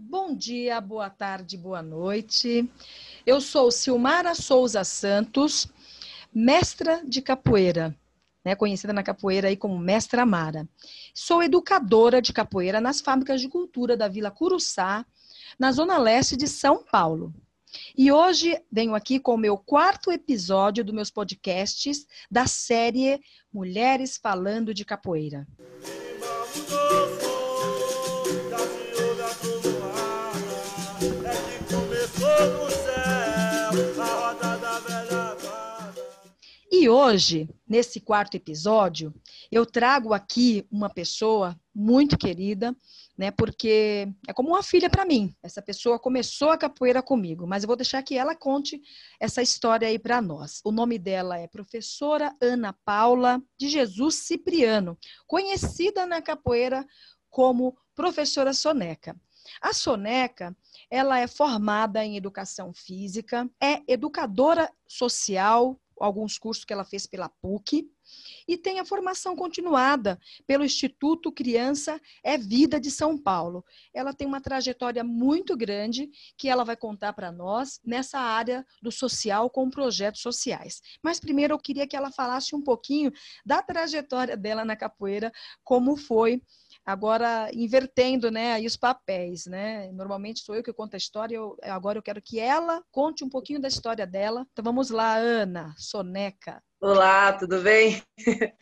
Bom dia, boa tarde, boa noite. Eu sou Silmara Souza Santos, mestra de capoeira, né, conhecida na capoeira aí como Mestra Amara. Sou educadora de capoeira nas fábricas de cultura da Vila Curuçá, na zona leste de São Paulo. E hoje venho aqui com o meu quarto episódio dos meus podcasts da série Mulheres Falando de Capoeira. E hoje, nesse quarto episódio, eu trago aqui uma pessoa muito querida, né? Porque é como uma filha para mim. Essa pessoa começou a capoeira comigo, mas eu vou deixar que ela conte essa história aí para nós. O nome dela é professora Ana Paula de Jesus Cipriano, conhecida na capoeira como professora Soneca. A Soneca, ela é formada em educação física, é educadora social, alguns cursos que ela fez pela PUC, e tem a formação continuada pelo Instituto Criança é Vida de São Paulo. Ela tem uma trajetória muito grande que ela vai contar para nós nessa área do social com projetos sociais. Mas primeiro eu queria que ela falasse um pouquinho da trajetória dela na capoeira, como foi agora invertendo né, aí os papéis. Né? Normalmente sou eu que conto a história, eu, agora eu quero que ela conte um pouquinho da história dela. Então vamos lá, Ana, Soneca. Olá, tudo bem?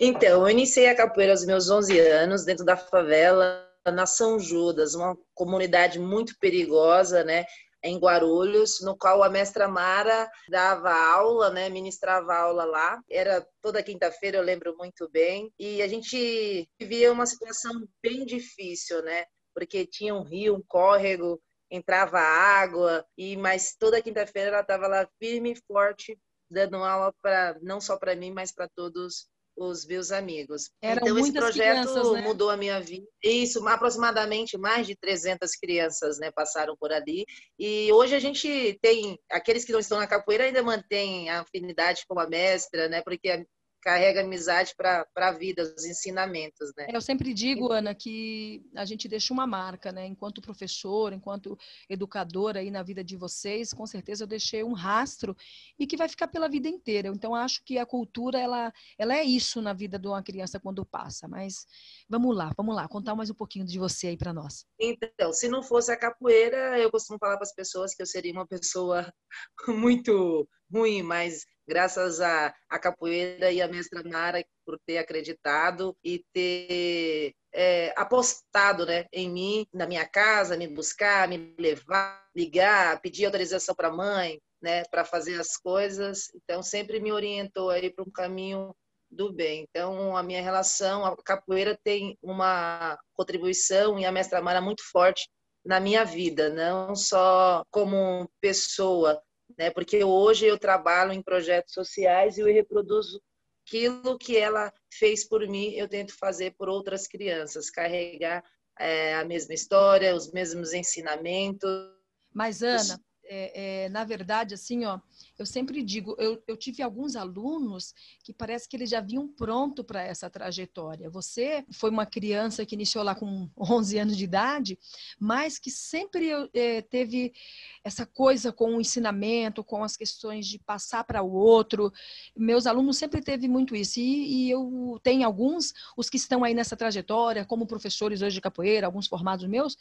Então, eu iniciei a capoeira aos meus 11 anos, dentro da favela, na São Judas, uma comunidade muito perigosa, né? Em Guarulhos, no qual a mestra Mara dava aula, né, ministrava aula lá. Era toda quinta-feira, eu lembro muito bem. E a gente vivia uma situação bem difícil, né? Porque tinha um rio, um córrego, entrava água, e mas toda quinta-feira ela estava lá firme e forte dando aula para não só para mim, mas para todos os meus amigos. Eram então, esse projeto né? mudou a minha vida. Isso, aproximadamente mais de 300 crianças né, passaram por ali. E hoje a gente tem, aqueles que não estão na capoeira ainda mantêm a afinidade com a mestra, né, porque carrega amizade para a vida, os ensinamentos, né? Eu sempre digo, Ana, que a gente deixa uma marca, né? Enquanto professor, enquanto educadora aí na vida de vocês, com certeza eu deixei um rastro e que vai ficar pela vida inteira. Então acho que a cultura ela, ela é isso na vida de uma criança quando passa. Mas vamos lá, vamos lá, contar mais um pouquinho de você aí para nós. Então, se não fosse a capoeira, eu costumo falar para as pessoas que eu seria uma pessoa muito ruim, mas graças à, à capoeira e à mestra Mara por ter acreditado e ter é, apostado né, em mim, na minha casa, me buscar, me levar, ligar, pedir autorização para a mãe, né, para fazer as coisas. Então, sempre me orientou aí para um caminho do bem. Então, a minha relação, a capoeira tem uma contribuição e a mestra Mara muito forte na minha vida, não só como pessoa, né? Porque hoje eu trabalho em projetos sociais e eu reproduzo aquilo que ela fez por mim, eu tento fazer por outras crianças, carregar é, a mesma história, os mesmos ensinamentos. Mas Ana, é, é, na verdade, assim, ó, eu sempre digo, eu, eu, tive alguns alunos que parece que eles já vinham pronto para essa trajetória. Você foi uma criança que iniciou lá com 11 anos de idade, mas que sempre é, teve essa coisa com o ensinamento, com as questões de passar para o outro. Meus alunos sempre teve muito isso. E, e eu tenho alguns, os que estão aí nessa trajetória, como professores hoje de capoeira, alguns formados meus,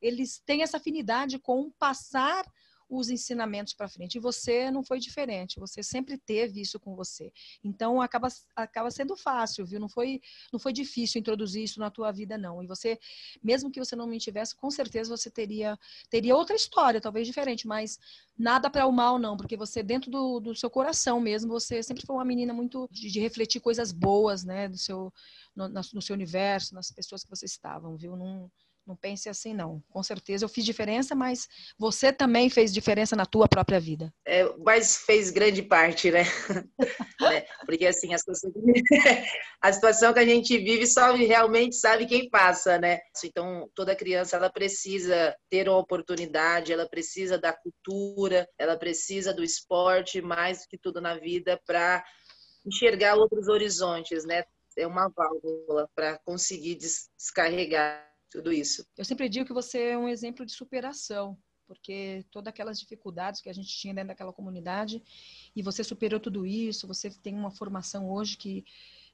eles têm essa afinidade com passar os ensinamentos para frente. E você não foi diferente, você sempre teve isso com você. Então acaba, acaba sendo fácil, viu? Não foi, não foi difícil introduzir isso na tua vida, não. E você, mesmo que você não me tivesse, com certeza você teria, teria outra história, talvez diferente, mas nada para o mal, não, porque você, dentro do, do seu coração mesmo, você sempre foi uma menina muito de, de refletir coisas boas, né, do seu, no, no, seu universo, nas pessoas que vocês estavam, viu? Não, não pense assim, não. Com certeza eu fiz diferença, mas você também fez diferença na tua própria vida. É, mas fez grande parte, né? é, porque assim, a situação, a situação que a gente vive só realmente sabe quem passa, né? Então, toda criança, ela precisa ter uma oportunidade, ela precisa da cultura, ela precisa do esporte, mais do que tudo na vida, para enxergar outros horizontes, né? É uma válvula para conseguir descarregar tudo isso. Eu sempre digo que você é um exemplo de superação, porque todas aquelas dificuldades que a gente tinha dentro daquela comunidade e você superou tudo isso, você tem uma formação hoje que,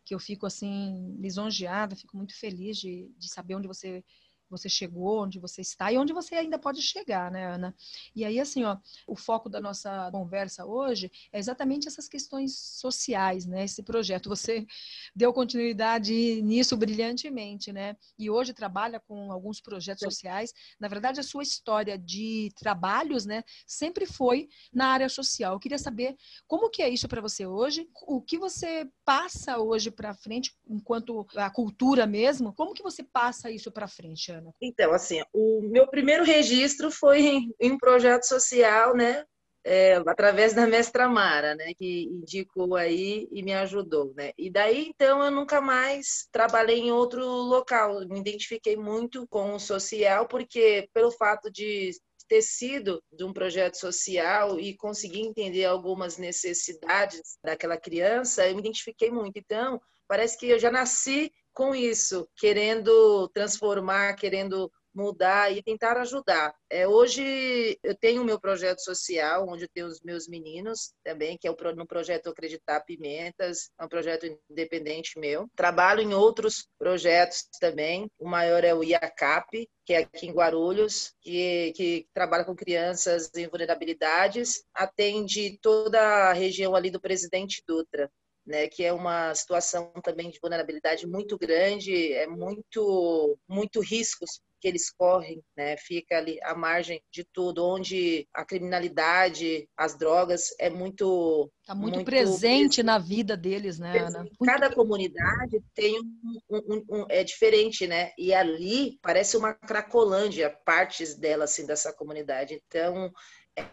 que eu fico assim lisonjeada, fico muito feliz de, de saber onde você você chegou, onde você está e onde você ainda pode chegar, né, Ana? E aí, assim, ó, o foco da nossa conversa hoje é exatamente essas questões sociais, né? Esse projeto. Você deu continuidade nisso brilhantemente, né? E hoje trabalha com alguns projetos sociais. Na verdade, a sua história de trabalhos, né, sempre foi na área social. Eu queria saber como que é isso para você hoje, o que você passa hoje para frente enquanto a cultura mesmo, como que você passa isso para frente, Ana? Então, assim, o meu primeiro registro foi em, em um projeto social, né? É, através da mestra Mara, né, que indicou aí e me ajudou, né. E daí então eu nunca mais trabalhei em outro local. Me identifiquei muito com o social porque pelo fato de ter sido de um projeto social e conseguir entender algumas necessidades daquela criança, eu me identifiquei muito. Então, parece que eu já nasci com isso, querendo transformar, querendo mudar e tentar ajudar. É, hoje eu tenho o meu projeto social, onde eu tenho os meus meninos também, que é o, no projeto Acreditar Pimentas, é um projeto independente meu. Trabalho em outros projetos também. O maior é o IACAP, que é aqui em Guarulhos, que, que trabalha com crianças em vulnerabilidades, atende toda a região ali do Presidente Dutra né, que é uma situação também de vulnerabilidade muito grande, é muito muito riscos que eles correm, né? Fica ali à margem de tudo, onde a criminalidade, as drogas é muito Está muito, muito, presente na vida deles, né, Ana? Cada comunidade tem um, um, um, é diferente, né? E ali parece uma cracolândia, partes dela assim dessa comunidade. Então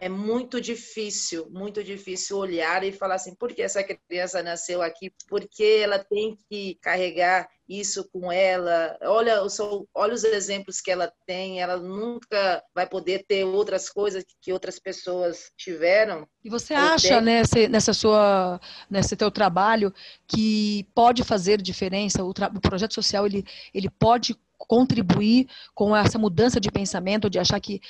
é muito difícil, muito difícil olhar e falar assim, por que essa criança nasceu aqui? Por que ela tem que carregar isso com ela? Olha, olha os exemplos que ela tem, ela nunca vai poder ter outras coisas que outras pessoas tiveram. E você acha nessa, nessa sua, nesse teu trabalho que pode fazer diferença? O, o projeto social ele, ele pode contribuir com essa mudança de pensamento, de achar que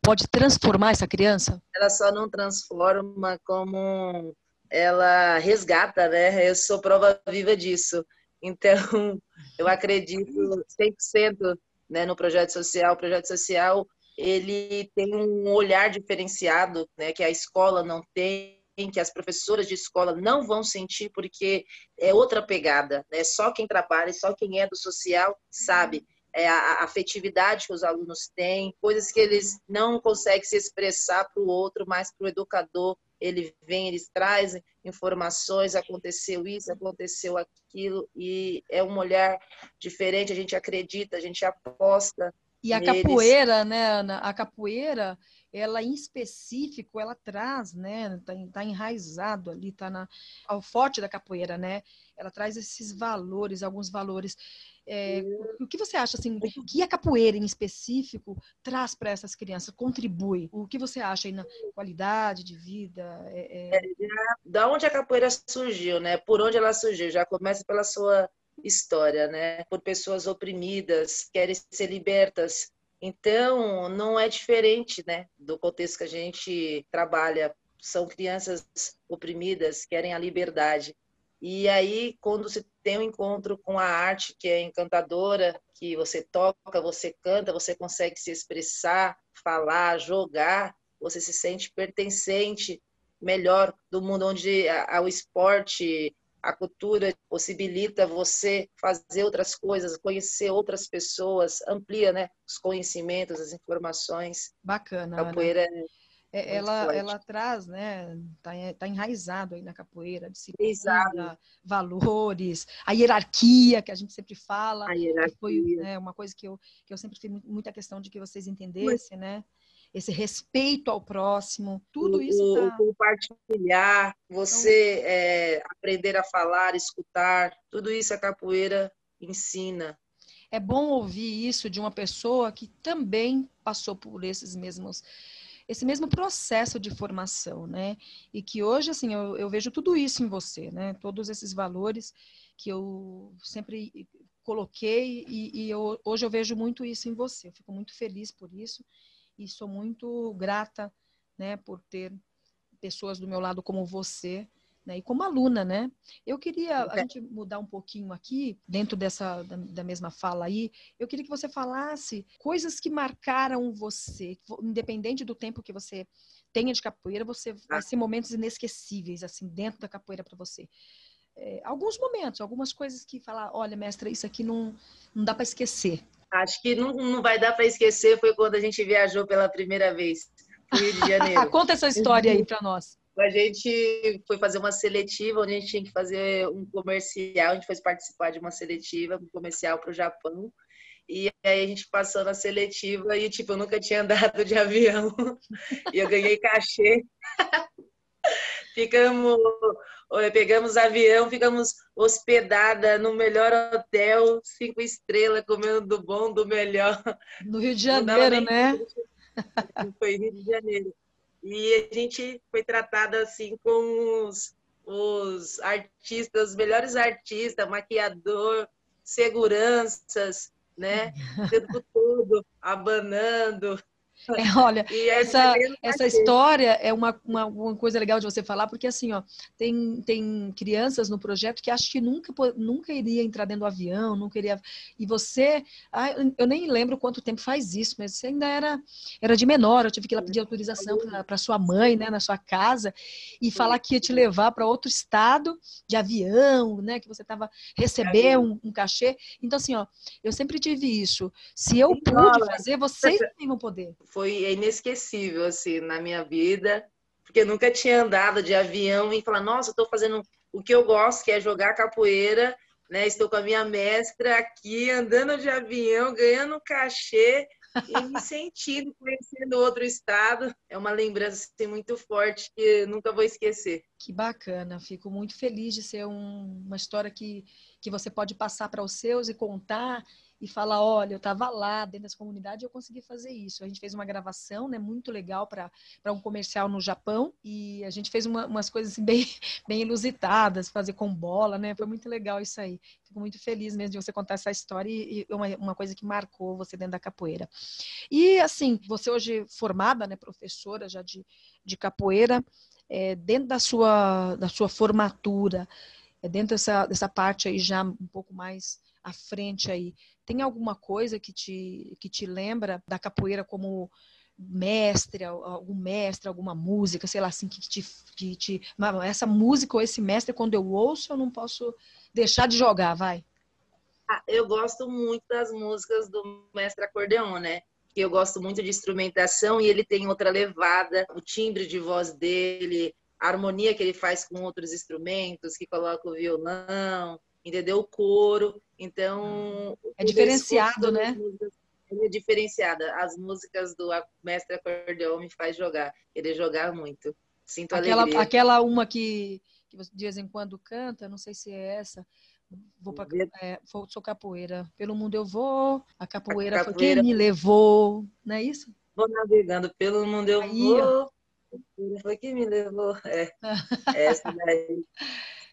pode transformar essa criança? Ela só não transforma como ela resgata, né? Eu sou prova viva disso. Então, eu acredito 100% né, no projeto social. O projeto social, ele tem um olhar diferenciado, né, que a escola não tem, que as professoras de escola não vão sentir, porque é outra pegada, né? Só quem trabalha, só quem é do social sabe é, a afetividade que os alunos têm, coisas que eles não conseguem se expressar para o outro, mas para o educador ele vem, eles trazem informações, aconteceu isso, aconteceu aquilo, e é um olhar diferente, a gente acredita, a gente aposta. E a neles. capoeira, né, Ana? A capoeira, ela em específico, ela traz, né, tá, tá enraizado ali, tá na, ao forte da capoeira, né? Ela traz esses valores, alguns valores é, o que você acha, assim, o que a capoeira em específico traz para essas crianças, contribui? O que você acha aí na qualidade de vida? É, é... da onde a capoeira surgiu, né? Por onde ela surgiu? Já começa pela sua história, né? Por pessoas oprimidas, querem ser libertas. Então, não é diferente, né, do contexto que a gente trabalha. São crianças oprimidas, querem a liberdade. E aí, quando você tem um encontro com a arte que é encantadora, que você toca, você canta, você consegue se expressar, falar, jogar, você se sente pertencente melhor do mundo onde o esporte, a cultura possibilita você fazer outras coisas, conhecer outras pessoas, amplia né, os conhecimentos, as informações. Bacana. Capoeira Ana. é é, ela, ela traz, né, tá, tá enraizado aí na capoeira, disciplina, valores, a hierarquia que a gente sempre fala, a hierarquia. foi né, uma coisa que eu, que eu sempre fiz muita questão de que vocês entendessem, né, esse respeito ao próximo, tudo o, isso tá... compartilhar, você então... é, aprender a falar, escutar, tudo isso a capoeira ensina. É bom ouvir isso de uma pessoa que também passou por esses mesmos esse mesmo processo de formação, né? E que hoje, assim, eu, eu vejo tudo isso em você, né? Todos esses valores que eu sempre coloquei e, e eu, hoje eu vejo muito isso em você. Eu fico muito feliz por isso e sou muito grata, né, por ter pessoas do meu lado como você, né, e como aluna, né? Eu queria a gente mudar um pouquinho aqui dentro dessa da, da, mesma fala aí. Eu queria que você falasse coisas que marcaram você, independente do tempo que você tenha de capoeira, você vai ser momentos inesquecíveis assim dentro da capoeira para você é, alguns momentos, algumas coisas que falar, olha, mestra, isso aqui não, não dá para esquecer. Acho que não, não vai dar para esquecer foi quando a gente viajou pela primeira vez Rio de Janeiro. Conta essa história aí para nós. A gente foi fazer uma seletiva, onde a gente tinha que fazer um comercial, a gente foi participar de uma seletiva, um comercial para o Japão. E aí a gente passou na seletiva e, tipo, eu nunca tinha andado de avião. e eu ganhei cachê. Ficamos pegamos avião, ficamos hospedada no melhor hotel, cinco estrelas, comendo do bom, do melhor. No Rio de Janeiro, né? Foi Rio de Janeiro. E a gente foi tratada assim com os, os artistas, os melhores artistas, maquiador, seguranças, né? O tempo todo abanando, é, olha, essa, essa história é uma, uma, uma, coisa legal de você falar, porque assim, ó, tem, tem crianças no projeto que acham que nunca, nunca iria entrar dentro do avião, nunca iria. E você, ah, eu nem lembro quanto tempo faz isso, mas você ainda era, era de menor, eu tive que ir lá pedir autorização para sua mãe, né, na sua casa, e falar que ia te levar para outro estado de avião, né, que você estava receber um, um cachê. Então, assim, ó, eu sempre tive isso. Se eu pude fazer, vocês também vão poder foi inesquecível assim na minha vida, porque nunca tinha andado de avião e falar, nossa, estou fazendo o que eu gosto, que é jogar capoeira, né? Estou com a minha mestra aqui andando de avião, ganhando cachê e me sentindo conhecendo outro estado. É uma lembrança assim, muito forte que nunca vou esquecer. Que bacana, fico muito feliz de ser um, uma história que, que você pode passar para os seus e contar e falar, olha, eu estava lá dentro dessa comunidade eu consegui fazer isso. A gente fez uma gravação, né, muito legal para um comercial no Japão e a gente fez uma, umas coisas assim, bem, bem ilusitadas, fazer com bola, né? Foi muito legal isso aí. Fico muito feliz mesmo de você contar essa história e, e uma, uma coisa que marcou você dentro da capoeira. E assim, você hoje formada, né, professora já de, de capoeira, é, dentro da sua, da sua formatura, é, dentro dessa, dessa parte aí já um pouco mais à frente aí, tem alguma coisa que te, que te lembra da capoeira como mestre, algum mestre, alguma música, sei lá, assim, que te, que te. Essa música ou esse mestre, quando eu ouço, eu não posso deixar de jogar, vai. Ah, eu gosto muito das músicas do mestre acordeon, né? Eu gosto muito de instrumentação e ele tem outra levada, o timbre de voz dele, a harmonia que ele faz com outros instrumentos, que coloca o violão, entendeu? O coro. Então. É diferenciado, né? é diferenciada. As músicas do mestre acordeão me faz jogar, querer jogar muito. Sinto aquela, alegria. Aquela uma que, que você de vez em quando canta, não sei se é essa. Vou pra, é, sou capoeira. Pelo mundo eu vou, a capoeira, a capoeira foi quem me levou, não é isso? Vou navegando pelo mundo eu Aí, vou. Foi quem me levou. É, essa daí.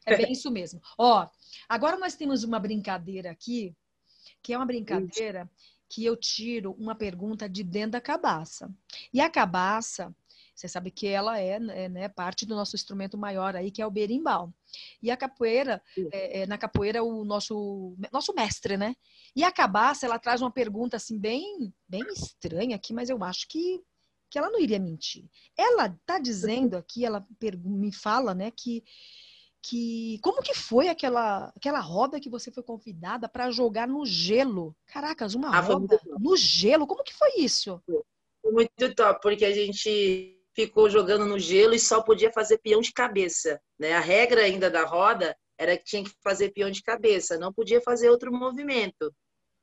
É bem isso mesmo. Ó, agora nós temos uma brincadeira aqui, que é uma brincadeira que eu tiro uma pergunta de dentro da cabaça. E a cabaça, você sabe que ela é, é né, parte do nosso instrumento maior aí, que é o berimbau. E a capoeira, é, é, na capoeira, o nosso, nosso mestre, né? E a cabaça, ela traz uma pergunta assim, bem, bem estranha aqui, mas eu acho que, que ela não iria mentir. Ela está dizendo aqui, ela me fala, né, que que como que foi aquela aquela roda que você foi convidada para jogar no gelo? Caracas, uma ah, roda no gelo. Como que foi isso? Foi muito top, porque a gente ficou jogando no gelo e só podia fazer peão de cabeça, né? A regra ainda da roda era que tinha que fazer peão de cabeça, não podia fazer outro movimento.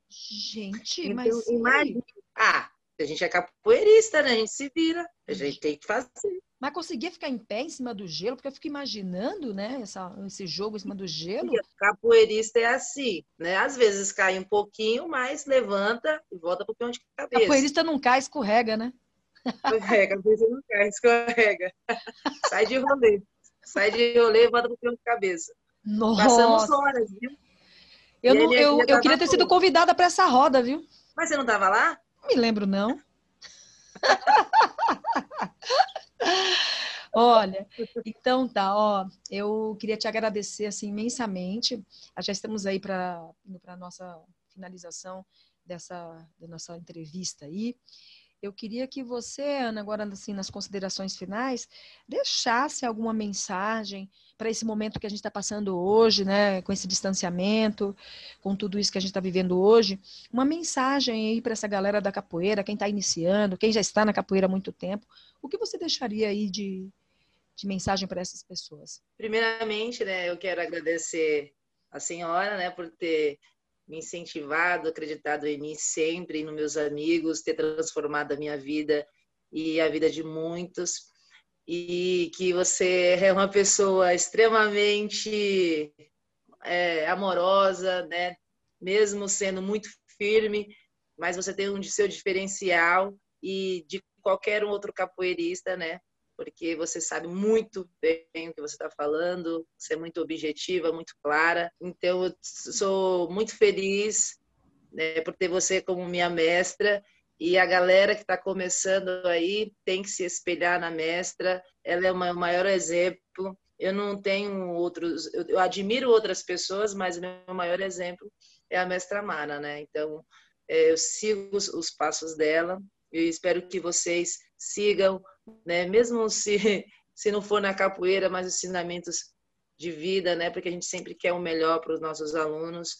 Gente, então, mas imagina, ah, a gente é capoeirista, né? A gente se vira, a gente tem que fazer. Mas conseguia ficar em pé em cima do gelo, porque eu fico imaginando, né, essa, esse jogo em cima do gelo. Capoeirista é assim, né? Às vezes cai um pouquinho, mas levanta e volta pro pão de cabeça. Capoeirista não cai, escorrega, né? Escorrega, cabeça não cai, escorrega. Sai de rolê. Sai de rolê e volta pro pão de cabeça. Nossa. Passamos horas, viu? Eu, não, eu, eu queria ter sido convidada para essa roda, viu? Mas você não estava lá? Não me lembro, não. Olha, então tá, ó, eu queria te agradecer assim imensamente. Já estamos aí para para nossa finalização dessa da nossa entrevista aí. Eu queria que você, Ana, agora assim nas considerações finais, deixasse alguma mensagem para esse momento que a gente está passando hoje, né, com esse distanciamento, com tudo isso que a gente está vivendo hoje, uma mensagem aí para essa galera da capoeira, quem está iniciando, quem já está na capoeira há muito tempo, o que você deixaria aí de, de mensagem para essas pessoas? Primeiramente, né, eu quero agradecer a senhora, né, por ter me incentivado, acreditado em mim sempre, nos meus amigos, ter transformado a minha vida e a vida de muitos. E que você é uma pessoa extremamente é, amorosa, né? mesmo sendo muito firme, mas você tem um de seu diferencial e de qualquer outro capoeirista, né? Porque você sabe muito bem o que você está falando, você é muito objetiva, muito clara. Então, eu sou muito feliz né, por ter você como minha mestra. E a galera que está começando aí tem que se espelhar na mestra. Ela é o maior exemplo. Eu não tenho outros, eu admiro outras pessoas, mas meu maior exemplo é a mestra Mara, né? Então, é, eu sigo os passos dela. Eu espero que vocês sigam né? Mesmo se se não for na capoeira, mas ensinamentos de vida, né? Porque a gente sempre quer o melhor para os nossos alunos.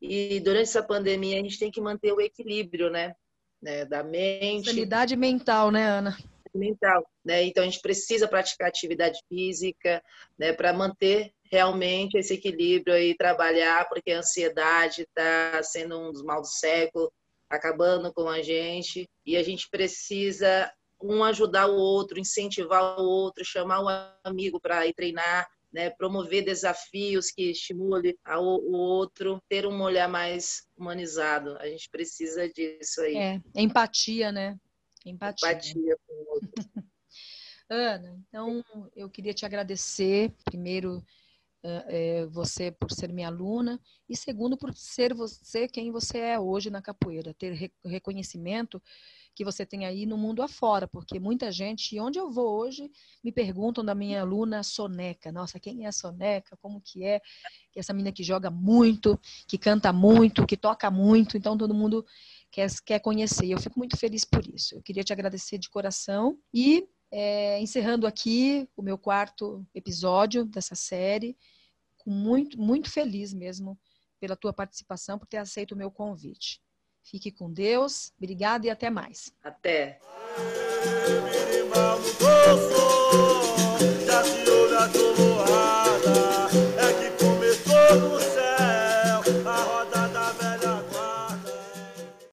E durante essa pandemia a gente tem que manter o equilíbrio, né? né? Da mente. Sanidade mental, né, Ana? Mental, né? Então a gente precisa praticar atividade física, né? Para manter realmente esse equilíbrio e trabalhar, porque a ansiedade está sendo um dos mal do século, acabando com a gente e a gente precisa um ajudar o outro, incentivar o outro, chamar o amigo para ir treinar, né, promover desafios que estimule o outro, ter um olhar mais humanizado. A gente precisa disso aí. É, empatia, né? Empatia. Empatia com o outro. Ana, então eu queria te agradecer, primeiro, é, você por ser minha aluna, e segundo, por ser você quem você é hoje na capoeira, ter reconhecimento que você tem aí no mundo afora, porque muita gente, onde eu vou hoje, me perguntam da minha aluna Soneca. Nossa, quem é a Soneca? Como que é? Que é essa menina que joga muito, que canta muito, que toca muito, então todo mundo quer, quer conhecer. Eu fico muito feliz por isso. Eu queria te agradecer de coração e é, encerrando aqui o meu quarto episódio dessa série, muito, muito feliz mesmo pela tua participação, por ter aceito o meu convite. Fique com Deus, obrigada e até mais. Até.